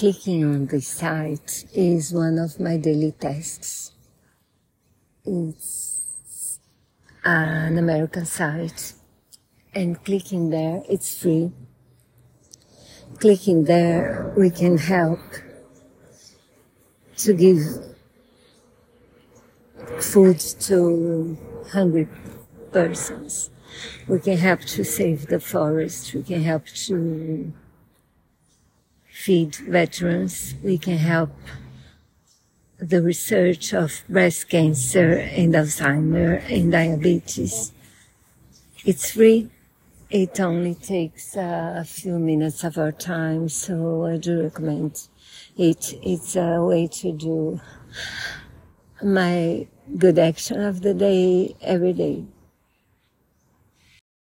clicking on the site is one of my daily tasks. It's an American site and clicking there, it's free. Clicking there, we can help to give food to hungry persons. We can help to save the forest. We can help to feed veterans. We can help the research of breast cancer and Alzheimer and diabetes. It's free. It only takes uh, a few minutes of our time, so I do recommend it. It's a way to do my good action of the day every day.